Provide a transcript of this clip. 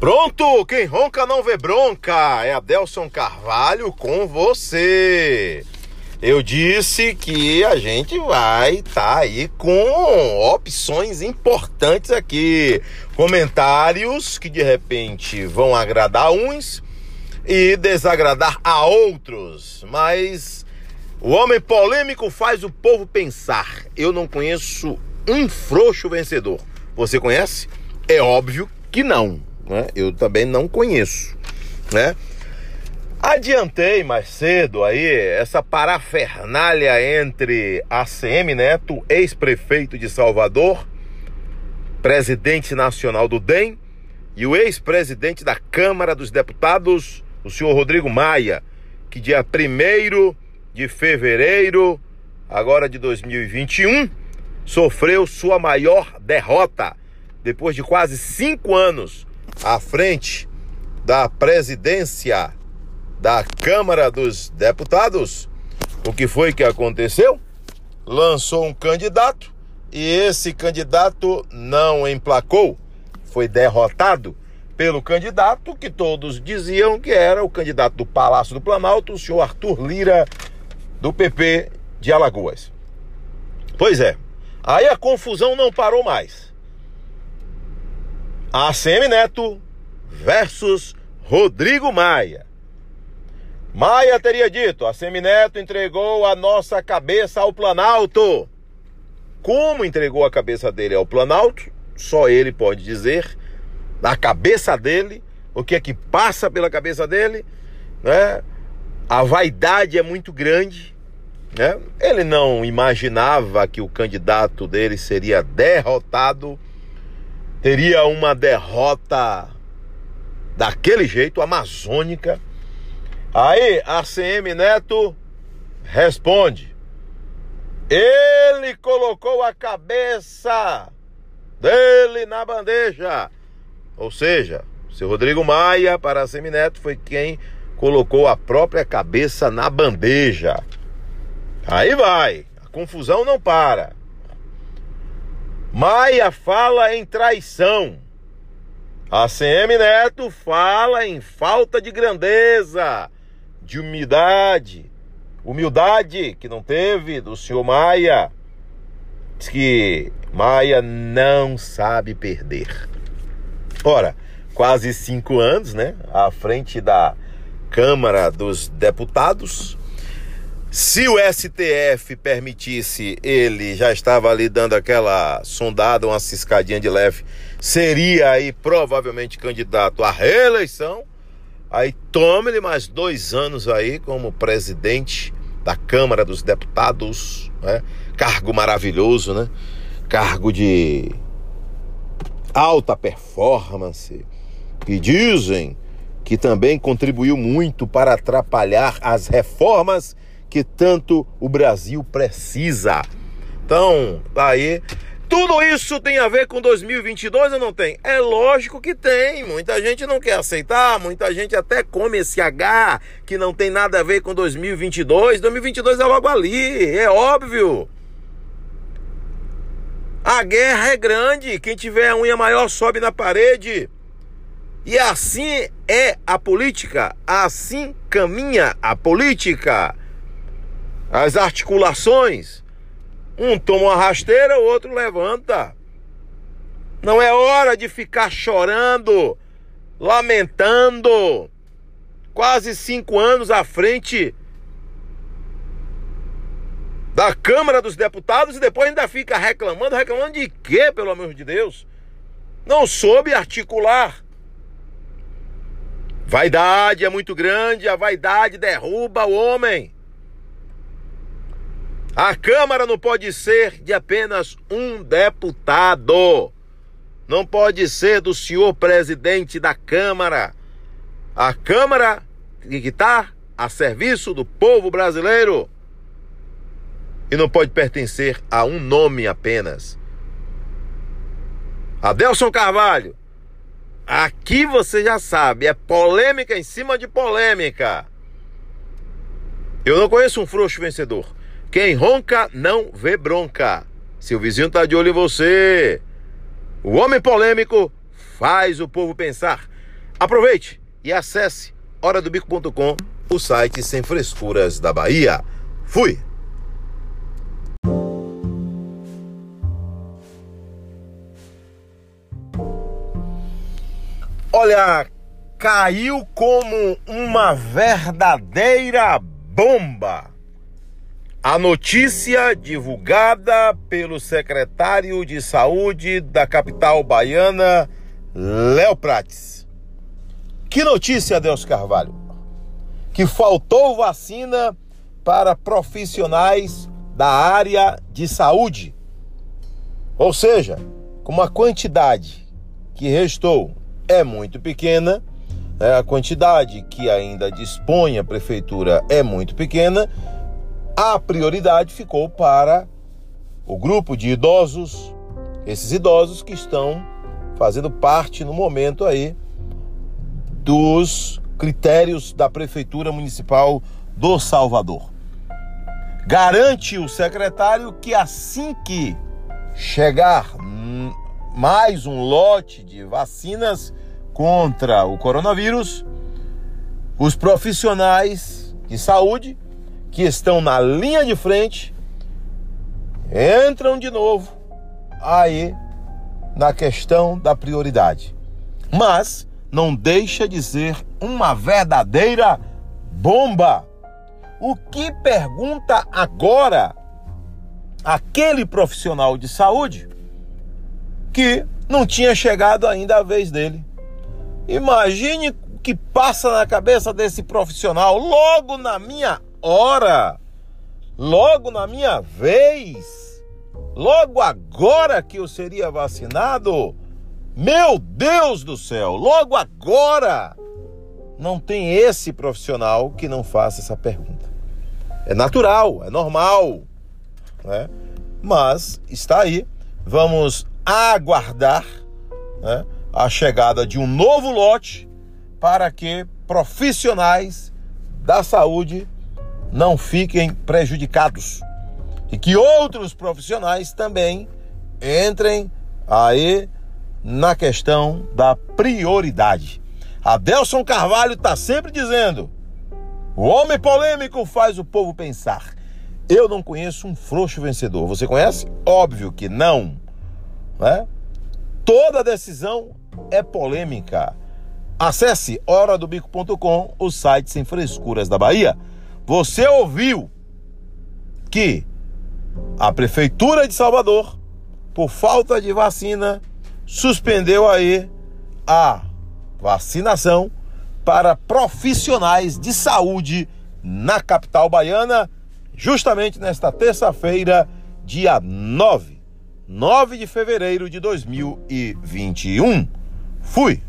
Pronto, quem ronca não vê bronca. É Adelson Carvalho com você. Eu disse que a gente vai estar tá aí com opções importantes aqui. Comentários que de repente vão agradar uns e desagradar a outros. Mas o homem polêmico faz o povo pensar. Eu não conheço um frouxo vencedor. Você conhece? É óbvio que não né? Eu também não conheço, né? Adiantei mais cedo aí essa parafernália entre ACM Neto, ex-prefeito de Salvador, presidente nacional do DEM, e o ex-presidente da Câmara dos Deputados, o senhor Rodrigo Maia, que dia 1 de fevereiro, agora de 2021, sofreu sua maior derrota depois de quase cinco anos à frente da presidência da Câmara dos Deputados, o que foi que aconteceu? Lançou um candidato e esse candidato não emplacou, foi derrotado pelo candidato que todos diziam que era o candidato do Palácio do Planalto, o senhor Arthur Lira, do PP de Alagoas. Pois é, aí a confusão não parou mais. ACM Neto versus Rodrigo Maia. Maia teria dito: ACM Neto entregou a nossa cabeça ao Planalto. Como entregou a cabeça dele ao Planalto? Só ele pode dizer. Na cabeça dele, o que é que passa pela cabeça dele, né? A vaidade é muito grande, né? Ele não imaginava que o candidato dele seria derrotado teria uma derrota daquele jeito, amazônica. Aí, ACM Neto responde: ele colocou a cabeça dele na bandeja. Ou seja, seu Rodrigo Maia, para ACM Neto, foi quem colocou a própria cabeça na bandeja. Aí vai, a confusão não para. Maia fala em traição. ACM Neto fala em falta de grandeza, de humildade. Humildade que não teve do senhor Maia. Diz que Maia não sabe perder. Ora, quase cinco anos, né? À frente da Câmara dos Deputados, se o STF permitisse, ele já estava ali dando aquela sondada, uma ciscadinha de leve, seria aí provavelmente candidato à reeleição. Aí tome-lhe mais dois anos aí como presidente da Câmara dos Deputados, né? Cargo maravilhoso, né? Cargo de alta performance. E dizem que também contribuiu muito para atrapalhar as reformas que tanto o Brasil precisa. Então, aí, tudo isso tem a ver com 2022 ou não tem? É lógico que tem. Muita gente não quer aceitar, muita gente até come esse H que não tem nada a ver com 2022. 2022 é logo ali, é óbvio. A guerra é grande, quem tiver a unha maior sobe na parede. E assim é a política, assim caminha a política as articulações. Um toma uma rasteira, o outro levanta. Não é hora de ficar chorando, lamentando. Quase cinco anos à frente da Câmara dos Deputados e depois ainda fica reclamando. Reclamando de quê, pelo amor de Deus? Não soube articular. Vaidade é muito grande, a vaidade derruba o homem. A Câmara não pode ser de apenas um deputado. Não pode ser do senhor presidente da Câmara. A Câmara tem que estar a serviço do povo brasileiro. E não pode pertencer a um nome apenas. Adelson Carvalho, aqui você já sabe, é polêmica em cima de polêmica. Eu não conheço um frouxo vencedor. Quem ronca não vê bronca. Se o vizinho tá de olho em você. O homem polêmico faz o povo pensar. Aproveite e acesse horadobico.com, o site sem frescuras da Bahia. Fui! Olha, caiu como uma verdadeira bomba. A notícia divulgada pelo secretário de Saúde da capital baiana, Léo Prates. Que notícia, Deus Carvalho? Que faltou vacina para profissionais da área de saúde. Ou seja, com a quantidade que restou é muito pequena, né? a quantidade que ainda dispõe a prefeitura é muito pequena, a prioridade ficou para o grupo de idosos, esses idosos que estão fazendo parte no momento aí dos critérios da prefeitura municipal do Salvador. Garante o secretário que assim que chegar mais um lote de vacinas contra o coronavírus, os profissionais de saúde que estão na linha de frente entram de novo aí na questão da prioridade. Mas não deixa de ser uma verdadeira bomba. O que pergunta agora aquele profissional de saúde que não tinha chegado ainda a vez dele? Imagine o que passa na cabeça desse profissional logo na minha hora, logo na minha vez, logo agora que eu seria vacinado. Meu Deus do céu, logo agora! Não tem esse profissional que não faça essa pergunta. É natural, é normal, né? Mas está aí. Vamos aguardar, né? a chegada de um novo lote para que profissionais da saúde não fiquem prejudicados e que outros profissionais também entrem aí na questão da prioridade. Adelson Carvalho está sempre dizendo: o homem polêmico faz o povo pensar. Eu não conheço um frouxo vencedor. Você conhece? Óbvio que não. Né? Toda decisão é polêmica. Acesse horadobico.com, o site sem frescuras da Bahia. Você ouviu que a prefeitura de Salvador, por falta de vacina, suspendeu aí a vacinação para profissionais de saúde na capital baiana, justamente nesta terça-feira, dia 9, 9 de fevereiro de 2021. Fui!